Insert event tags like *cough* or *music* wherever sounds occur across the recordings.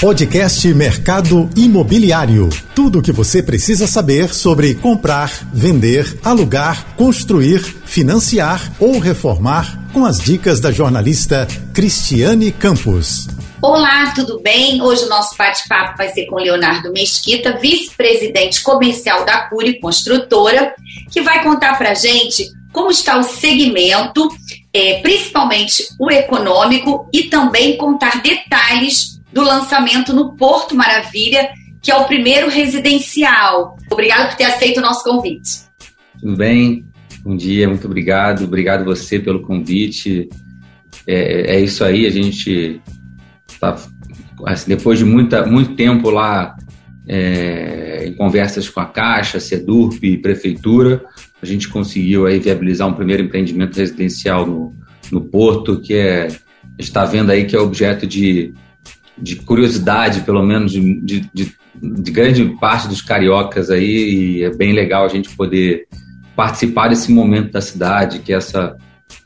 Podcast Mercado Imobiliário. Tudo o que você precisa saber sobre comprar, vender, alugar, construir, financiar ou reformar com as dicas da jornalista Cristiane Campos. Olá, tudo bem? Hoje o nosso bate-papo vai ser com Leonardo Mesquita, vice-presidente comercial da Cury Construtora, que vai contar para gente como está o segmento, é, principalmente o econômico, e também contar detalhes do lançamento no Porto Maravilha, que é o primeiro residencial. Obrigado por ter aceito o nosso convite. Tudo bem? Bom dia, muito obrigado. Obrigado você pelo convite. É, é isso aí, a gente tá, assim, depois de muita, muito tempo lá é, em conversas com a Caixa, Sedurp e Prefeitura, a gente conseguiu aí viabilizar um primeiro empreendimento residencial no, no Porto, que é está vendo aí que é objeto de, de curiosidade, pelo menos de, de, de, de grande parte dos cariocas aí, e é bem legal a gente poder participar desse momento da cidade, que é essa,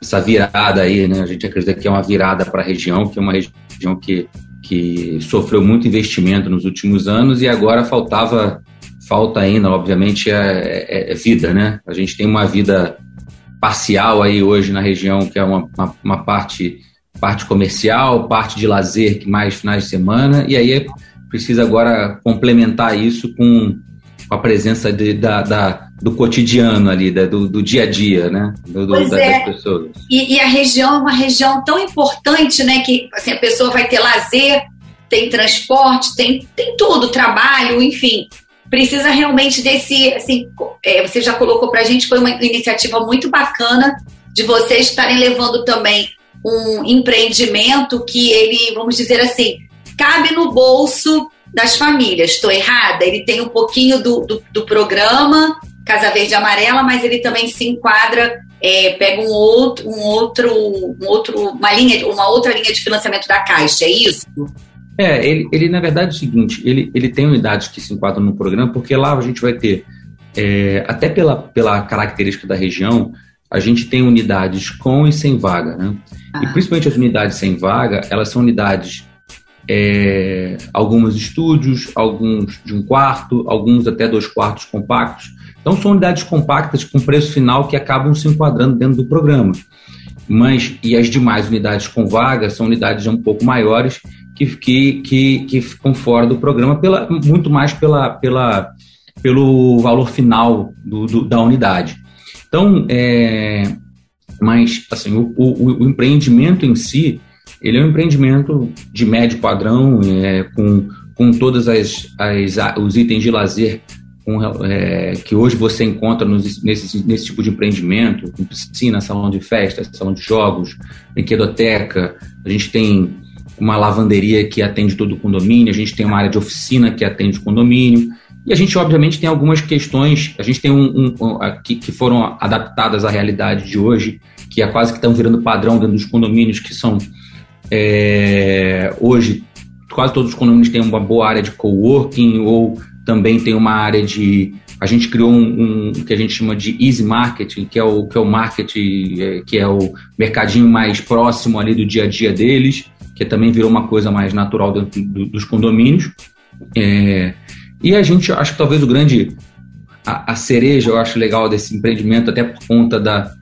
essa virada aí, né? A gente acredita que é uma virada para a região, que é uma região que, que sofreu muito investimento nos últimos anos e agora faltava falta ainda, obviamente, é, é, é, vida, né? A gente tem uma vida parcial aí hoje na região, que é uma, uma, uma parte, parte comercial, parte de lazer, que mais finais de semana, e aí precisa agora complementar isso com, com a presença de, da, da, do cotidiano ali, da, do, do, dia a dia, né? Do, pois da, é. das pessoas. E, e, a região é uma região tão importante, né? Que assim, a pessoa vai ter lazer, tem transporte, tem, tem tudo, trabalho, enfim precisa realmente desse, assim, é, você já colocou para a gente, foi uma iniciativa muito bacana de vocês estarem levando também um empreendimento que ele, vamos dizer assim, cabe no bolso das famílias. Estou errada? Ele tem um pouquinho do, do, do, programa Casa Verde Amarela, mas ele também se enquadra, é, pega um outro, um outro, um outro, uma linha, uma outra linha de financiamento da Caixa, é isso? É, ele, ele na verdade é o seguinte, ele, ele tem unidades que se enquadram no programa, porque lá a gente vai ter, é, até pela, pela característica da região, a gente tem unidades com e sem vaga, né? Ah. E principalmente as unidades sem vaga, elas são unidades, é, alguns estúdios, alguns de um quarto, alguns até dois quartos compactos. Então são unidades compactas com preço final que acabam se enquadrando dentro do programa. Mas, e as demais unidades com vaga são unidades um pouco maiores que, que, que, que ficam fora do programa, pela, muito mais pela, pela, pelo valor final do, do da unidade. Então, é, mas assim, o, o, o, empreendimento em si, ele é um empreendimento de médio padrão, é, com, com todas as, as os itens de lazer com, é, que hoje você encontra nos, nesse, nesse tipo de empreendimento, com piscina, salão de festa, salão de jogos, brinquedoteca, a gente tem uma lavanderia que atende todo o condomínio, a gente tem uma área de oficina que atende o condomínio, e a gente, obviamente, tem algumas questões, a gente tem um, um, um que, que, foram adaptadas à realidade de hoje, que é quase que estão virando padrão dentro dos condomínios, que são, é, hoje, quase todos os condomínios têm uma boa área de coworking, ou também tem uma área de a gente criou um, um, que a gente chama de easy marketing, que é o que é o marketing, é, que é o mercadinho mais próximo ali do dia a dia deles que também virou uma coisa mais natural dentro do, dos condomínios. É, e a gente, acho que talvez o grande, a, a, cereja, eu acho legal desse empreendimento, até por conta da,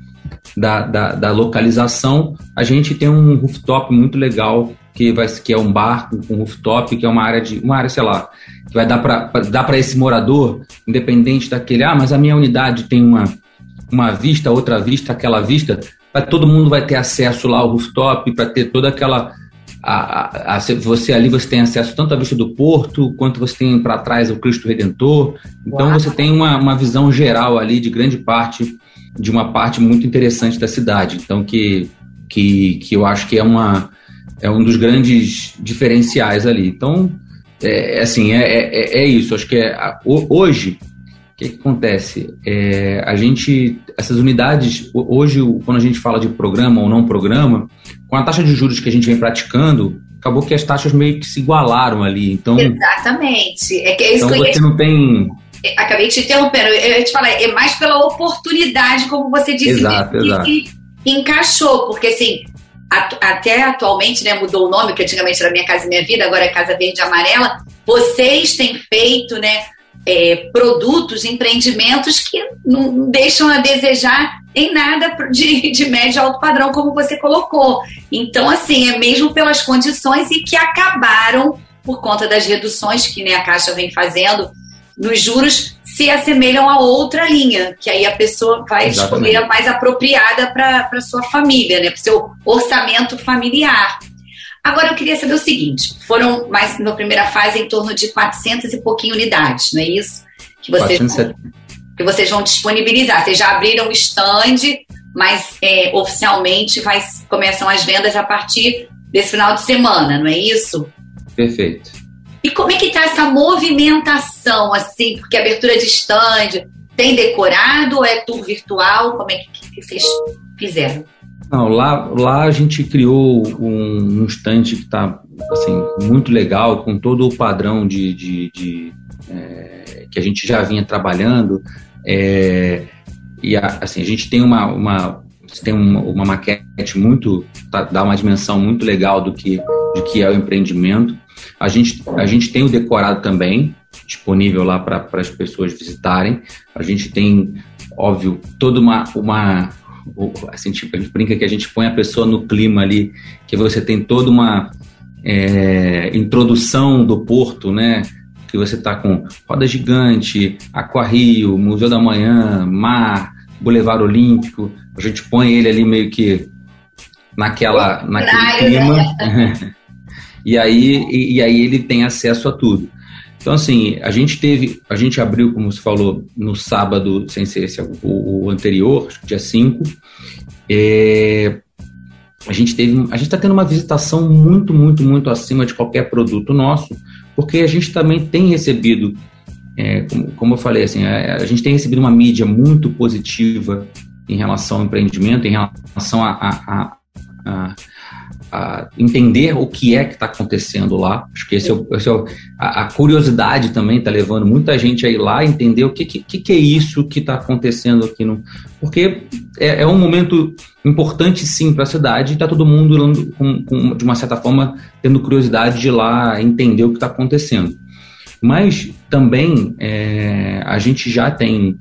da, da, da localização, a gente tem um rooftop muito legal que, vai, que é um bar com rooftop, que é uma área de uma área, sei lá, que vai dar para dar para esse morador, independente daquele, ah, mas a minha unidade tem uma, uma vista, outra vista, aquela vista, vai, todo mundo vai ter acesso lá ao rooftop para ter toda aquela a, a, você ali você tem acesso tanto à vista do porto quanto você tem para trás o Cristo Redentor. Então Uau. você tem uma, uma visão geral ali de grande parte de uma parte muito interessante da cidade. Então que que, que eu acho que é uma é um dos grandes diferenciais ali. Então é, assim é, é, é isso. Acho que é, hoje que, que, acontece? É, a gente, essas unidades, hoje, quando a gente fala de programa ou não programa, com a taxa de juros que a gente vem praticando, acabou que as taxas meio que se igualaram ali. Então, Exatamente. É que é isso então que você não tem. É, acabei te interrompendo. Eu ia te falar, é mais pela oportunidade, como você disse, exato, que, exato. que encaixou, porque assim, até atualmente, né, mudou o nome, que antigamente era Minha Casa e Minha Vida, agora é Casa Verde e Amarela, vocês têm feito, né, é, produtos, empreendimentos que não deixam a desejar em nada de, de médio alto padrão, como você colocou. Então, assim, é mesmo pelas condições e que acabaram por conta das reduções que né, a Caixa vem fazendo nos juros, se assemelham a outra linha, que aí a pessoa vai Exatamente. escolher a mais apropriada para sua família, né, para o seu orçamento familiar. Agora eu queria saber o seguinte: foram mais na primeira fase em torno de 400 e pouquinho unidades, não é isso? Que vocês, vão, que vocês vão disponibilizar. Vocês já abriram o stand, mas é, oficialmente vai, começam as vendas a partir desse final de semana, não é isso? Perfeito. E como é que está essa movimentação, assim, porque abertura de stand, tem decorado ou é tour virtual? Como é que, que vocês fizeram? Não, lá, lá a gente criou um, um stand que está assim, muito legal, com todo o padrão de, de, de é, que a gente já vinha trabalhando. É, e a, assim, a gente tem uma, uma tem uma, uma maquete muito, tá, dá uma dimensão muito legal do que, do que é o empreendimento. A gente, a gente tem o decorado também, disponível lá para as pessoas visitarem. A gente tem, óbvio, toda uma, uma, assim, tipo, a gente brinca que a gente põe a pessoa no clima ali, que você tem toda uma é, introdução do porto, né? Que você está com roda gigante, Aquarrio, Museu da Manhã, mar, Boulevard Olímpico. A gente põe ele ali meio que naquela, naquele clima. Né? *laughs* e, aí, e, e aí ele tem acesso a tudo. Então, assim, a gente teve, a gente abriu, como você falou, no sábado, sem ser esse, o, o anterior, dia 5. É, a gente teve, a gente está tendo uma visitação muito, muito, muito acima de qualquer produto nosso, porque a gente também tem recebido, é, como, como, eu falei, assim, a, a, gente tem recebido uma mídia muito positiva em relação ao empreendimento, em relação a, a, a a entender o que é que está acontecendo lá. Acho que esse é, o, esse é o, a, a, curiosidade também está levando muita gente a ir lá entender o que, que, que é isso que está acontecendo aqui. No, porque é, é, um momento importante, sim, para a cidade e está todo mundo, com, com, de uma certa forma, tendo curiosidade de ir lá entender o que está acontecendo. Mas também é, a gente já tem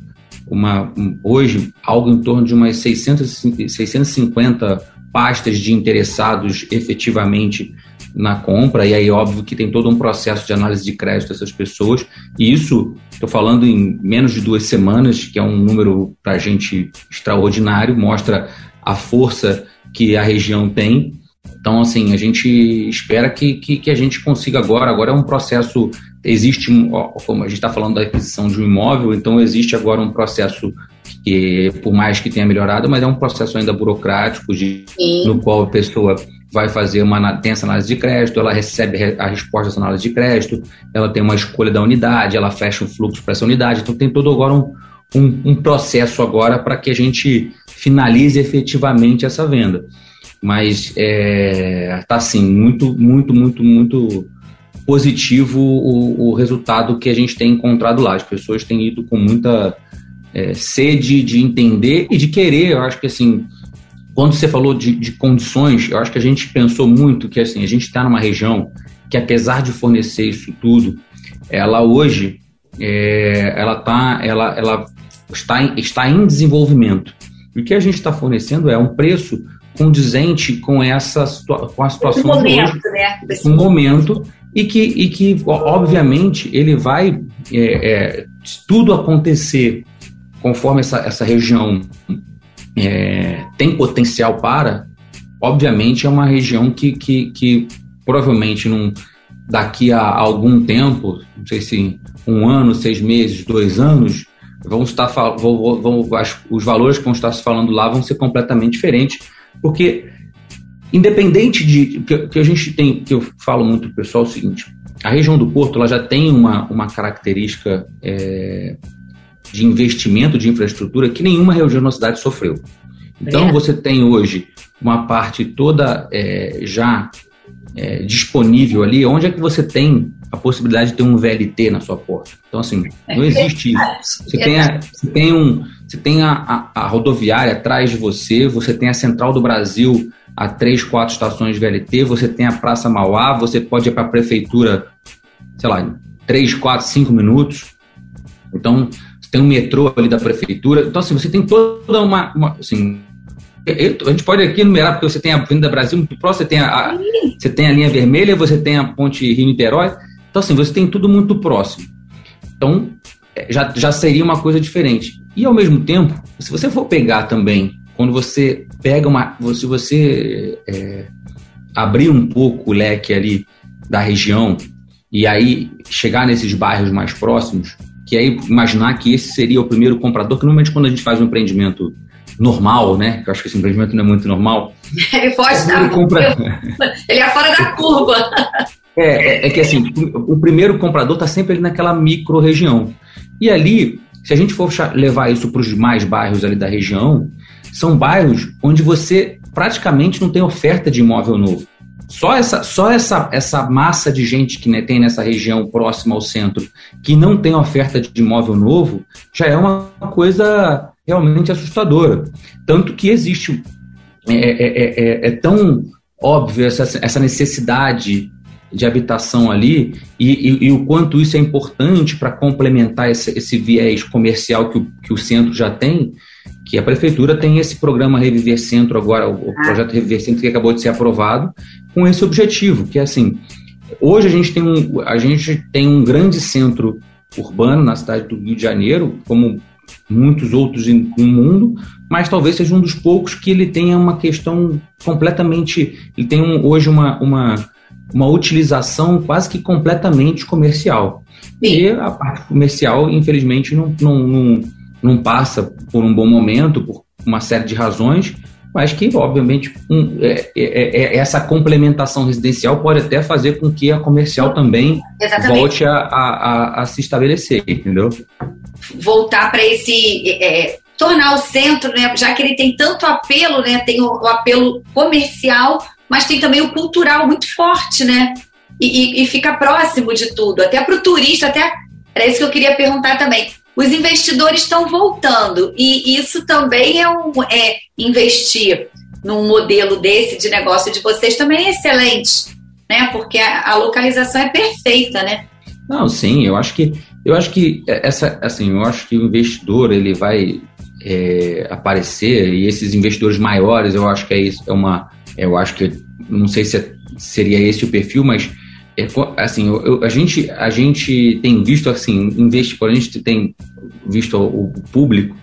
uma, hoje algo em torno de umas 600, 650 pastas de interessados efetivamente na compra, e aí óbvio que tem todo um processo de análise de crédito dessas pessoas, e isso, estou falando em menos de duas semanas, que é um número para a gente extraordinário, mostra a força que a região tem. Então, assim, a gente espera que, que, que a gente consiga agora, agora é um processo, existe, como a gente está falando da aquisição de um imóvel, então existe agora um processo que por mais que tenha melhorado, mas é um processo ainda burocrático de, no qual a pessoa vai fazer uma tem essa análise de crédito, ela recebe a resposta dessa análise de crédito, ela tem uma escolha da unidade, ela fecha um fluxo para essa unidade, então tem todo agora um, um, um processo agora para que a gente finalize efetivamente essa venda. Mas está é, tá, assim, muito, muito, muito, muito positivo o, o resultado que a gente tem encontrado lá. As pessoas têm ido com muita é, sede de entender e de querer. Eu acho que assim, quando você falou de, de condições, eu acho que a gente pensou muito que assim, a gente está numa região que apesar de fornecer isso tudo, ela hoje é, ela, tá, ela, ela está, em, está em desenvolvimento. E o que a gente está fornecendo é um preço condizente com essa com a situação um momento, hoje, né? um momento e que, e que obviamente ele vai é, é, tudo acontecer conforme essa, essa região é, tem potencial para, obviamente é uma região que, que, que provavelmente num, daqui a algum tempo, não sei se um ano, seis meses, dois anos, vão estar vão, vão, os valores que vão estar se falando lá vão ser completamente diferentes, porque independente de que, que a gente tem, que eu falo muito pessoal é o seguinte, a região do Porto ela já tem uma, uma característica é, de investimento de infraestrutura que nenhuma região da cidade sofreu. Então, é. você tem hoje uma parte toda é, já é, disponível ali, onde é que você tem a possibilidade de ter um VLT na sua porta. Então, assim, não existe isso. Você tem a, você tem um, você tem a, a, a rodoviária atrás de você, você tem a Central do Brasil a três, quatro estações de VLT, você tem a Praça Mauá, você pode ir para a prefeitura, sei lá, três, quatro, cinco minutos. Então, tem um metrô ali da prefeitura. Então, assim, você tem toda uma. uma assim, a gente pode aqui enumerar, porque você tem a Avenida Brasil muito próximo, você tem a, a você tem a linha vermelha, você tem a ponte Rio-Niterói. Então, assim, você tem tudo muito próximo. Então, é, já, já seria uma coisa diferente. E, ao mesmo tempo, se você for pegar também quando você pega uma. Se você é, abrir um pouco o leque ali da região e aí chegar nesses bairros mais próximos, que aí imaginar que esse seria o primeiro comprador, que normalmente quando a gente faz um empreendimento normal, né? Que eu acho que esse empreendimento não é muito normal. *laughs* Ele foge da compra... *laughs* Ele é fora da curva. É, é, é que assim, o primeiro comprador está sempre ali naquela micro região. E ali, se a gente for levar isso para os demais bairros ali da região, são bairros onde você praticamente não tem oferta de imóvel novo. Só essa, só essa, essa massa de gente que né, tem nessa região próxima ao centro que não tem oferta de imóvel novo já é uma coisa realmente assustadora. Tanto que existe. É, é, é, é, é tão óbvio essa, essa necessidade de habitação ali e, e, e, o quanto isso é importante para complementar esse, esse, viés comercial que o, que o centro já tem, que a prefeitura tem esse programa Reviver Centro agora, o, ah. projeto Reviver Centro que acabou de ser aprovado, com esse objetivo, que é assim, hoje a gente tem um, a gente tem um grande centro urbano na cidade do Rio de Janeiro, como muitos outros no mundo, mas talvez seja um dos poucos que ele tenha uma questão completamente, ele tem um, hoje uma, uma uma utilização quase que completamente comercial. Sim. E a parte comercial, infelizmente, não, não, não, não, passa por um bom momento, por uma série de razões, mas que, obviamente, um, é, é, é, é essa complementação residencial pode até fazer com que a comercial também Exatamente. volte a, a, a, se estabelecer, entendeu? Voltar para esse. É, tornar o centro, né, já que ele tem tanto apelo, né, tem o, o apelo comercial, mas tem também o cultural muito forte, né? E, e, e fica próximo de tudo. Até para o turista, até era isso que eu queria perguntar também. Os investidores estão voltando e isso também é, um, é investir num modelo desse de negócio de vocês também é excelente, né? Porque a, localização é perfeita, né? Não, sim, eu acho que eu acho que essa, assim, eu acho que o investidor ele vai é, aparecer e esses investidores maiores, eu acho que é isso, é uma eu acho que, não sei se é, seria esse o perfil, mas é, assim, eu, a, gente, a gente tem visto, assim, investe, a gente tem visto o, público,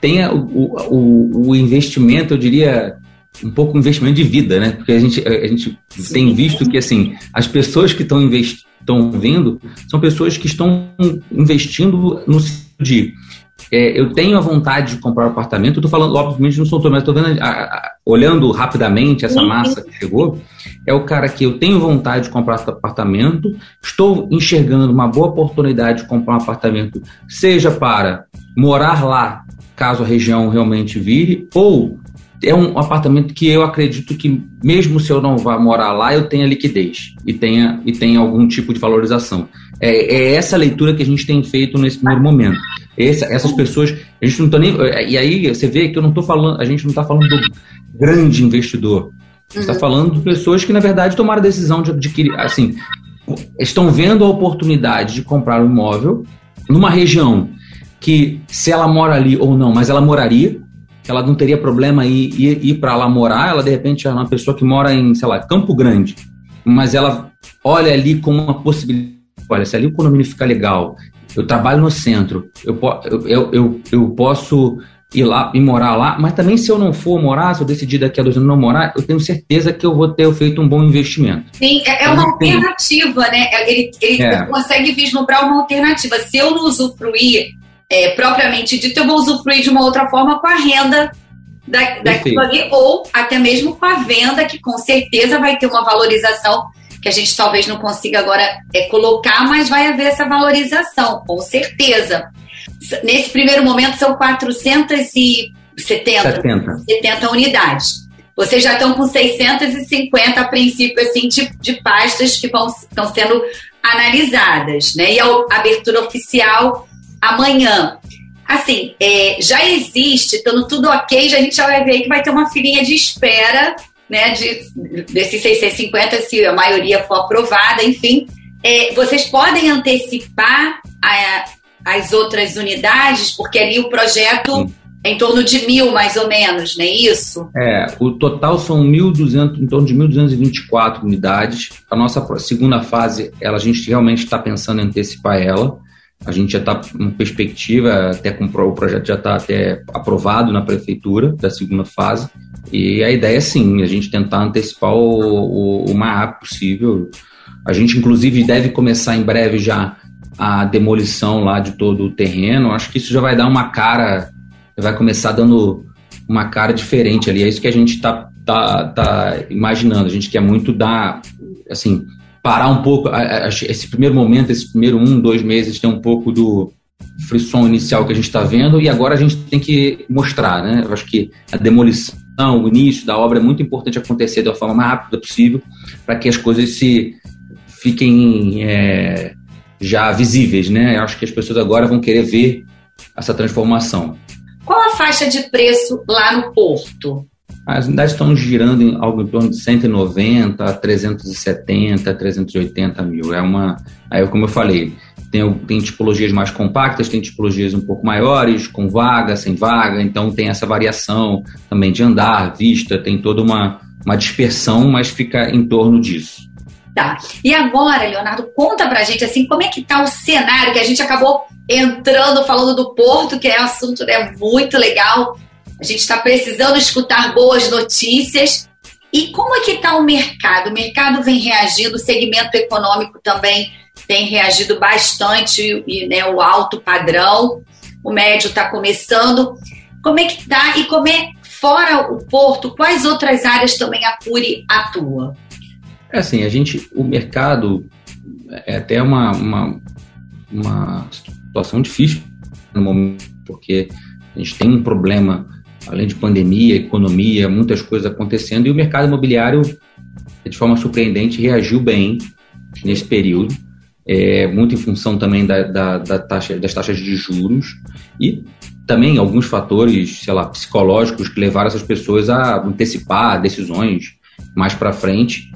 tem o, o, o investimento, eu diria, um pouco investimento de vida, né? Porque a gente, a gente tem visto que, assim, as pessoas que estão estão vendo são pessoas que estão investindo no de é, eu tenho a vontade de comprar um apartamento, estou falando, obviamente, não sou todo, mas estou vendo, a, a, olhando rapidamente essa massa que chegou, é o cara que eu tenho vontade de comprar um apartamento, estou enxergando uma boa oportunidade de comprar um apartamento, seja para morar lá, caso a região realmente vire, ou é um apartamento que eu acredito que, mesmo se eu não vá morar lá, eu tenha liquidez e tenha, e tenha algum tipo de valorização. É, é essa leitura que a gente tem feito nesse primeiro momento. Essa, essas pessoas, a gente não está nem. E aí você vê que eu não estou falando, a gente não está falando do grande investidor. A gente está uhum. falando de pessoas que, na verdade, tomaram a decisão de adquirir, assim, estão vendo a oportunidade de comprar um imóvel numa região que, se ela mora ali ou não, mas ela moraria, ela não teria problema em ir, ir, para lá morar, ela de repente é uma pessoa que mora em, sei lá, Campo Grande, mas ela olha ali como uma possibilidade, olha, se ali o condomínio fica legal, eu trabalho no centro, eu, eu, eu, eu posso ir lá e morar lá, mas também se eu não for morar, se eu decidir daqui a dois anos não morar, eu tenho certeza que eu vou ter feito um bom investimento. Sim, é, é uma alternativa, né? Ele, ele é. consegue vislumbrar uma alternativa. Se eu não usufruir é, propriamente dito, eu vou usufruir de uma outra forma com a renda da, daquilo ali, ou até mesmo com a venda, que com certeza vai ter uma valorização que a gente talvez não consiga agora é, colocar, mas vai haver essa valorização, com certeza. Nesse primeiro momento são 470 70. 70 unidades. Vocês já estão com 650 a princípio assim, de, de pastas que vão, estão sendo analisadas, né? E a abertura oficial amanhã. Assim, é, já existe, estando tudo ok, já, a gente já vai ver que vai ter uma filinha de espera né, de, desses 650, se a maioria for aprovada, enfim, é, vocês podem antecipar a, as outras unidades, porque ali o projeto é em torno de mil, mais ou menos, não é isso? É, o total são 1.200, em torno de 1.224 unidades. A nossa segunda fase, ela, a gente realmente está pensando em antecipar ela. A gente já está com perspectiva, até com o projeto já está até aprovado na prefeitura da segunda fase. E a ideia é sim, a gente tentar antecipar o, o, o mais rápido possível. A gente, inclusive, deve começar em breve já a demolição lá de todo o terreno. Acho que isso já vai dar uma cara, vai começar dando uma cara diferente ali. É isso que a gente está tá, tá imaginando. A gente quer muito dar, assim, parar um pouco esse primeiro momento, esse primeiro um, dois meses, tem um pouco do frisson inicial que a gente está vendo e agora a gente tem que mostrar, né? Eu acho que a demolição, o início da obra é muito importante acontecer da forma mais rápida possível para que as coisas se fiquem é, já visíveis, né? Eu acho que as pessoas agora vão querer ver essa transformação. Qual a faixa de preço lá no Porto? As unidades estão girando em algo em torno de 190, 370, 380 mil. É uma. Aí, como eu falei, tem, tem tipologias mais compactas, tem tipologias um pouco maiores, com vaga, sem vaga, então tem essa variação também de andar, vista, tem toda uma, uma dispersão, mas fica em torno disso. Tá. E agora, Leonardo, conta pra gente assim, como é que tá o cenário que a gente acabou entrando falando do Porto, que é um assunto né, muito legal a gente está precisando escutar boas notícias. E como é que está o mercado? O mercado vem reagindo, o segmento econômico também tem reagido bastante, e né, o alto padrão, o médio está começando. Como é que está? E como é, fora o Porto, quais outras áreas também a Cure atua? É assim, a gente, o mercado é até uma, uma, uma situação difícil no momento, porque a gente tem um problema além de pandemia, economia, muitas coisas acontecendo, e o mercado imobiliário, de forma surpreendente, reagiu bem nesse período, é, muito em função também da, da, da taxa, das taxas de juros e também alguns fatores, sei lá, psicológicos que levaram essas pessoas a antecipar decisões mais para frente.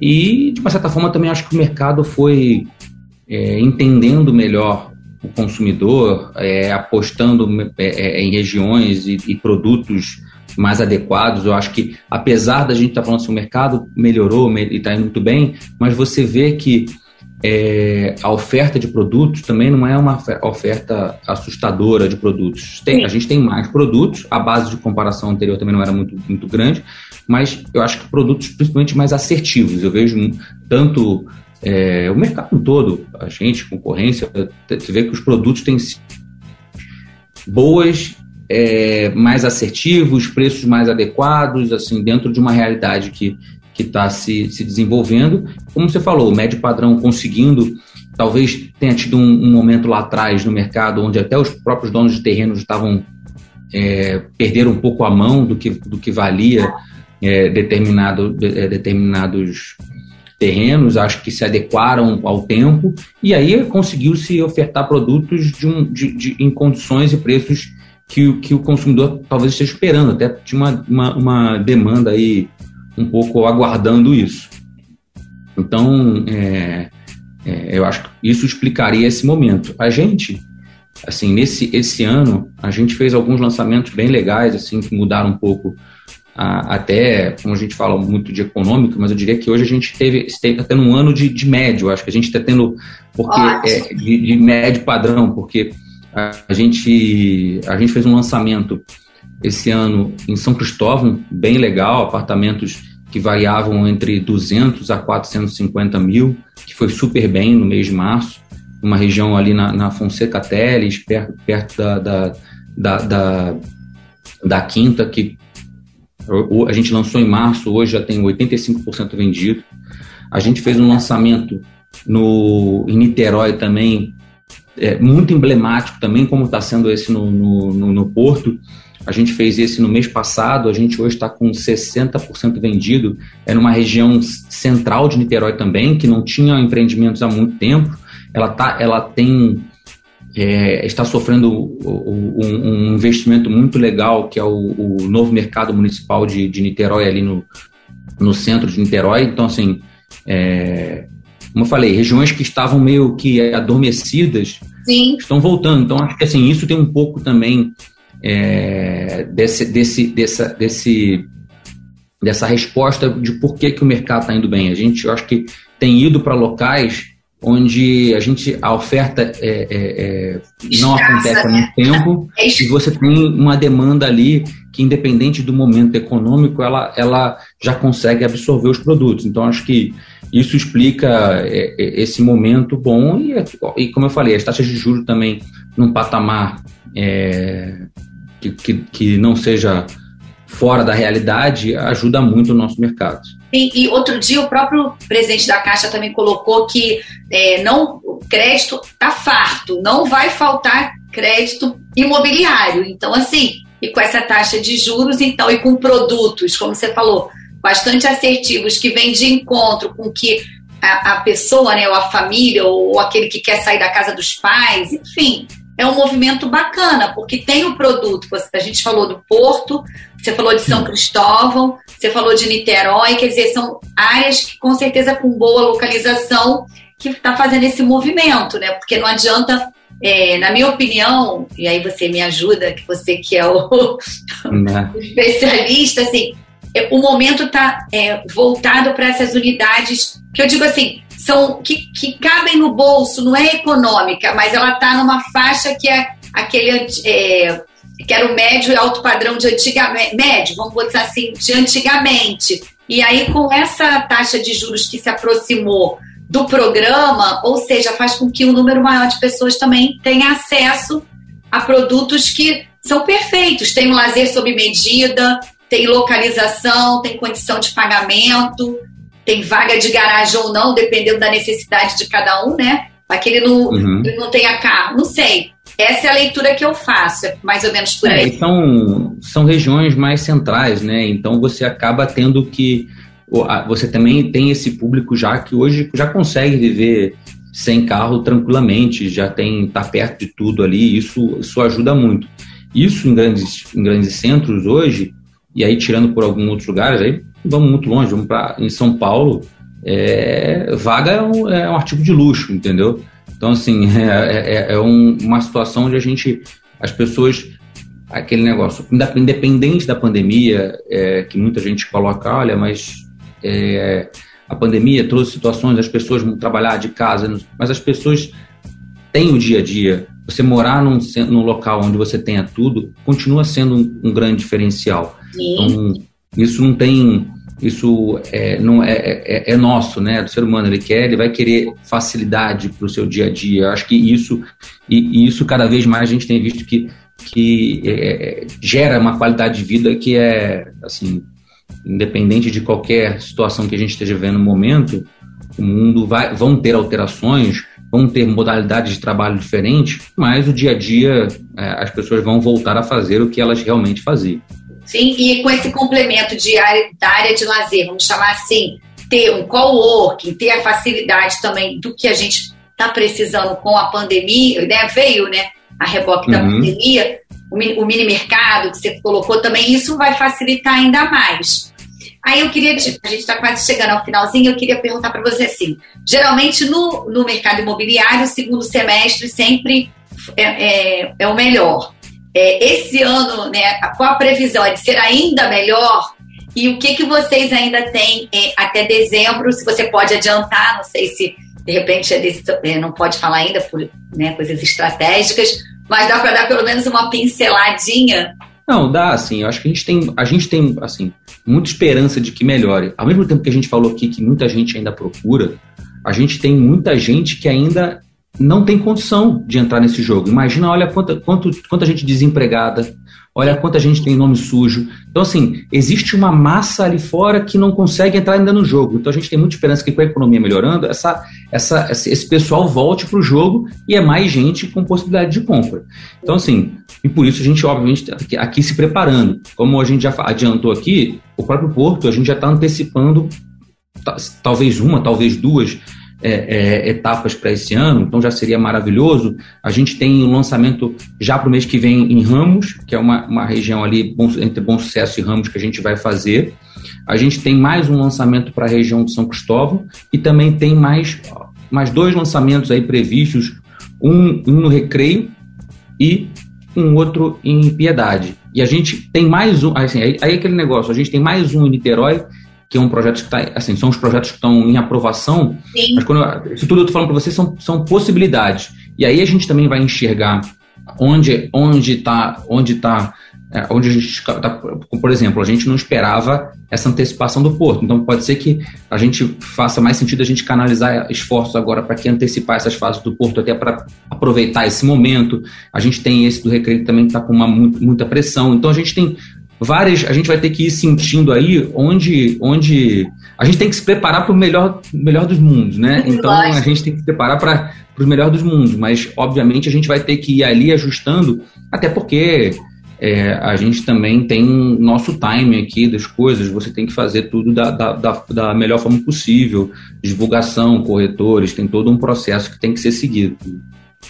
E, de uma certa forma, também acho que o mercado foi é, entendendo melhor o consumidor, é, apostando é, é, em regiões e, e, produtos mais adequados. Eu acho que, apesar da gente estar tá falando assim, o mercado melhorou e está indo muito bem, mas você vê que é, a oferta de produtos também não é uma oferta assustadora de produtos. Tem, a gente tem mais produtos, a base de comparação anterior também não era muito, muito grande, mas eu acho que produtos principalmente mais assertivos. Eu vejo tanto é, o mercado todo, a gente, concorrência, você vê que os produtos têm boas, é, mais assertivos, preços mais adequados, assim, dentro de uma realidade que que está se, se desenvolvendo. Como você falou, o médio padrão conseguindo, talvez tenha tido um, um momento lá atrás no mercado onde até os próprios donos de terrenos estavam é, perderam um pouco a mão do que, do que valia é, determinado, de, é, determinados terrenos, acho que se adequaram ao tempo, e aí conseguiu-se ofertar produtos de um, de, de, em condições e preços que, que o consumidor talvez esteja esperando, até tinha uma, uma, uma demanda aí um pouco aguardando isso. Então, é, é, eu acho que isso explicaria esse momento. A gente, assim, nesse esse ano, a gente fez alguns lançamentos bem legais, assim, que mudaram um pouco até, como a gente fala muito de econômico, mas eu diria que hoje a gente teve, está tendo um ano de, de médio, acho que a gente está tendo, porque é, de, de, médio padrão, porque a, a, gente, a gente fez um lançamento esse ano em São Cristóvão, bem legal, apartamentos que variavam entre 200 a 450 mil, que foi super bem no mês de março, uma região ali na, na Fonseca Teles, perto, perto da, da, da, da, da Quinta, que a gente lançou em março, hoje já tem 85% vendido. A gente fez um lançamento no, em Niterói também, é, muito emblemático também, como está sendo esse no, no, no, no, Porto. A gente fez esse no mês passado, a gente hoje está com 60% vendido. É numa região central de Niterói também, que não tinha empreendimentos há muito tempo. Ela, tá, ela tem é, está sofrendo um, um, investimento muito legal, que é o, o novo mercado municipal de, de Niterói, ali no, no centro de Niterói. Então, assim, é, como eu falei, regiões que estavam meio que adormecidas Sim. estão voltando. Então, acho que assim, isso tem um pouco também é, desse, desse, dessa, desse, dessa resposta de por que, que o mercado está indo bem. A gente, eu acho que tem ido para locais onde a gente a oferta é, é, é não acontece há muito né? tempo *laughs* é e você tem uma demanda ali que independente do momento econômico ela, ela já consegue absorver os produtos então acho que isso explica é, é, esse momento bom e, e como eu falei as taxas de juros também num patamar que, que, que não seja fora da realidade ajuda muito o nosso mercado e, e, outro dia o próprio presidente da Caixa também colocou que é, não, o crédito está farto, não vai faltar crédito imobiliário. Então, assim, e com essa taxa de juros, então, e com produtos, como você falou, bastante assertivos, que vêm de encontro com que a, a pessoa, né, ou a família, ou, ou aquele que quer sair da casa dos pais, enfim, é um movimento bacana, porque tem o produto. A gente falou do Porto, você falou de São Cristóvão, você falou de Niterói, quer dizer, são áreas que com certeza com boa localização que está fazendo esse movimento, né? Porque não adianta, é, na minha opinião, e aí você me ajuda, que você que é o, né. *laughs* o especialista, assim, é, o momento está é, voltado para essas unidades que eu digo assim, são que, que cabem no bolso, não é econômica, mas ela está numa faixa que é aquele é, que era o médio e alto padrão de antigamente, médio, vamos botar assim, de antigamente. E aí, com essa taxa de juros que se aproximou do programa, ou seja, faz com que um número maior de pessoas também tenha acesso a produtos que são perfeitos. Tem o lazer sob medida, tem localização, tem condição de pagamento, tem vaga de garagem ou não, dependendo da necessidade de cada um, né? Aquele não, uhum. não tenha carro, não sei. Essa é a leitura que eu faço, é mais ou menos por é, aí. São, são regiões mais centrais, né? Então você acaba tendo que. Você também tem esse público já que hoje já consegue viver sem carro tranquilamente, já tem tá perto de tudo ali, isso, isso ajuda muito. Isso em grandes, em grandes centros hoje, e aí tirando por alguns outros lugares, aí vamos muito longe, vamos para em São Paulo, é, vaga é um, é um artigo de luxo, entendeu? Então, assim, *laughs* é, é, é um, uma situação onde a gente, as pessoas, aquele negócio, independente da pandemia, é, que muita gente coloca, olha, mas é, a pandemia trouxe situações das pessoas vão trabalhar de casa, mas as pessoas têm o dia a dia. Você morar num, num local onde você tenha tudo continua sendo um, um grande diferencial. Sim. Então, isso não tem isso é, não é, é, é, nosso, né, do ser humano. Ele quer, ele vai querer facilidade para o seu dia a dia. Eu acho que isso e, e, isso cada vez mais a gente tem visto que que é, gera uma qualidade de vida que é assim, independente de qualquer situação que a gente esteja vivendo no momento, o mundo vai, vão ter alterações, vão ter modalidades de trabalho diferentes, mas o dia a dia é, as pessoas vão voltar a fazer o que elas realmente faziam. Sim, e com esse complemento de área, da área de lazer, vamos chamar assim, ter um coworking, ter a facilidade também do que a gente está precisando com a pandemia, né? Veio, né? A reboque uhum. da pandemia, o, o mini mercado que você colocou também, isso vai facilitar ainda mais. Aí eu queria, a gente está quase chegando ao finalzinho, eu queria perguntar para você assim: geralmente no, no mercado imobiliário, o segundo semestre sempre é, é, é o melhor é, esse ano, né, qual a previsão? É de ser ainda melhor? E o que, que vocês ainda têm é, até dezembro? Se você pode adiantar, não sei se de repente é é, não pode falar ainda por né, coisas estratégicas, mas dá para dar pelo menos uma pinceladinha não, dá, assim, eu acho que a gente tem, a gente tem, assim, muita esperança de que melhore. Ao mesmo tempo que a gente falou aqui que muita gente ainda procura, a gente tem muita gente que ainda não tem condição de entrar nesse jogo. Imagina, olha quanta, quanto, quanta gente desempregada, olha quanta gente tem nome sujo. Então, assim, existe uma massa ali fora que não consegue entrar ainda no jogo. Então, a gente tem muita esperança que com a economia melhorando, essa, essa, esse pessoal volte para o jogo e é mais gente com possibilidade de compra. Então, assim, e por isso a gente, obviamente, tá aqui, aqui se preparando. Como a gente já adiantou aqui, o próprio Porto, a gente já está antecipando talvez uma, talvez duas é, é, etapas para esse ano, então já seria maravilhoso. A gente tem um lançamento já para o mês que vem em Ramos, que é uma, uma região ali bom, entre Bom Sucesso e Ramos que a gente vai fazer. A gente tem mais um lançamento para a região de São Cristóvão e também tem mais, mais dois lançamentos aí previstos, um, um no Recreio e um outro em Piedade. E a gente tem mais um, assim, aí, aí aquele negócio, a gente tem mais um em Niterói que é um projeto que está, assim, são os projetos que estão em aprovação, Sim. mas quando eu, isso tudo eu estou falando para vocês são, são possibilidades. E aí a gente também vai enxergar onde onde está onde tá, é, onde a gente tá, por exemplo, a gente não esperava essa antecipação do porto. Então pode ser que a gente faça mais sentido a gente canalizar esforços agora para que antecipar essas fases do porto até para aproveitar esse momento. A gente tem esse do recreio também que está com uma muita pressão. Então a gente tem várias, a gente vai ter que ir sentindo aí onde, onde a gente tem que se preparar para o melhor, melhor dos mundos, né? Então a gente tem que se preparar para o melhor dos mundos, mas obviamente a gente vai ter que ir ali ajustando, até porque é, a gente também tem nosso time aqui das coisas, você tem que fazer tudo da, da, da, da melhor forma possível, divulgação, corretores, tem todo um processo que tem que ser seguido.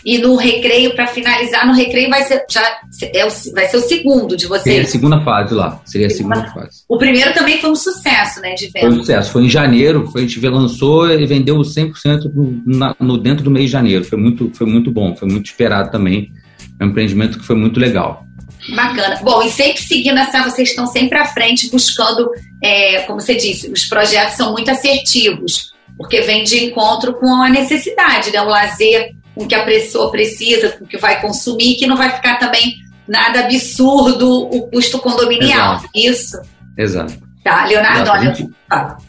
E no recreio, para finalizar, no recreio vai ser, já, é o, vai ser o segundo de vocês. Seria a segunda fase lá. Seria a segunda fase. O primeiro também foi um sucesso, né, de venda. Foi um sucesso. Foi em janeiro, foi, a gente lançou e vendeu 100% no, na, no dentro do mês de janeiro. Foi muito, foi muito bom, foi muito esperado também. É um empreendimento que foi muito legal. Bacana. Bom, e sempre seguindo essa, vocês estão sempre à frente, buscando, é, como você disse, os projetos são muito assertivos, porque vem de encontro com a necessidade, né? O lazer com que a pessoa precisa, com que vai consumir, que não vai ficar também nada absurdo o custo condominial. Exato. Isso? Exato. Tá, Leonardo, Exato. olha, gente...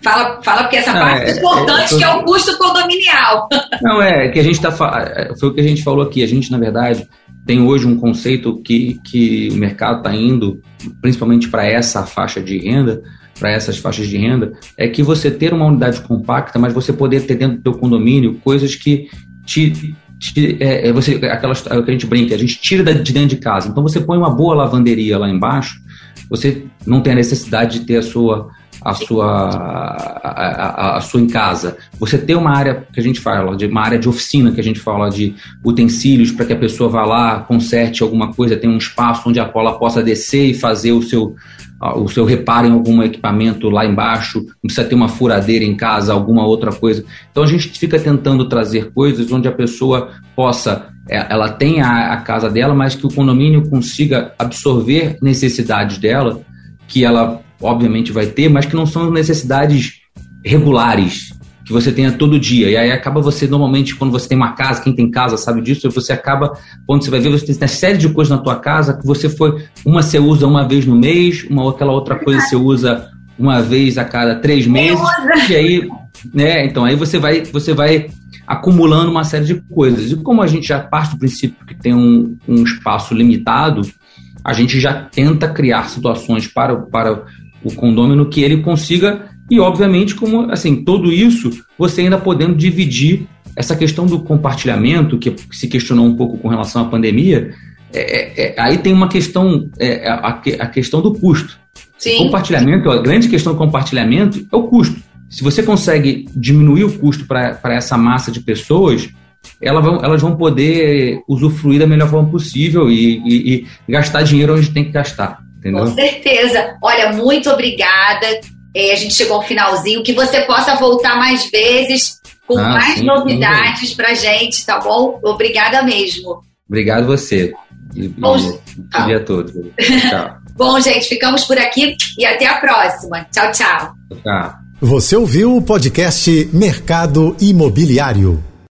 fala, fala porque essa não, parte é, é importante, é, que é o custo condominial. Não, é que a gente está. É, foi o que a gente falou aqui. A gente, na verdade, tem hoje um conceito que, que o mercado está indo, principalmente para essa faixa de renda, para essas faixas de renda, é que você ter uma unidade compacta, mas você poder ter dentro do teu condomínio coisas que te é, é, você, é o que a gente brinca, a gente tira de dentro de casa. Então você põe uma boa lavanderia lá embaixo, você não tem a necessidade de ter a sua a sua a, a, a, sua em casa. Você tem uma área que a gente fala de uma área de oficina que a gente fala de utensílios para que a pessoa vá lá, conserte alguma coisa, tem um espaço onde a cola possa descer e fazer o seu o seu reparo em algum equipamento lá embaixo, não precisa ter uma furadeira em casa, alguma outra coisa. Então a gente fica tentando trazer coisas onde a pessoa possa, é, ela tenha a casa dela, mas que o condomínio consiga absorver necessidades dela, que ela obviamente vai ter, mas que não são necessidades regulares, que você tenha todo dia. E aí acaba você, normalmente, quando você tem uma casa, quem tem casa sabe disso, você acaba, quando você vai ver, você tem uma série de coisas na tua casa que você foi, uma você usa uma vez no mês, uma aquela outra coisa você usa uma vez a cada três meses. E aí, né, então aí você vai, você vai acumulando uma série de coisas. E como a gente já parte do princípio que tem um, um espaço limitado, a gente já tenta criar situações para, para o condômino que ele consiga e, obviamente, como assim, tudo isso você ainda podendo dividir essa questão do compartilhamento, que se questionou um pouco com relação à pandemia, é, é, é aí tem uma questão, é, a, a, questão do custo. Sim. Compartilhamento, a grande questão do compartilhamento é o custo. Se você consegue diminuir o custo para essa massa de pessoas, elas vão, elas vão poder usufruir da melhor forma possível e, e, e gastar dinheiro onde tem que gastar. Entendeu? Com certeza. Olha, muito obrigada. É, a gente chegou ao finalzinho. Que você possa voltar mais vezes com ah, mais sim, novidades para gente, tá bom? Obrigada mesmo. Obrigado você. E, bom, e, dia todo. *laughs* Tchau. bom, gente, ficamos por aqui e até a próxima. Tchau, tchau. Tchau. Você ouviu o podcast Mercado Imobiliário.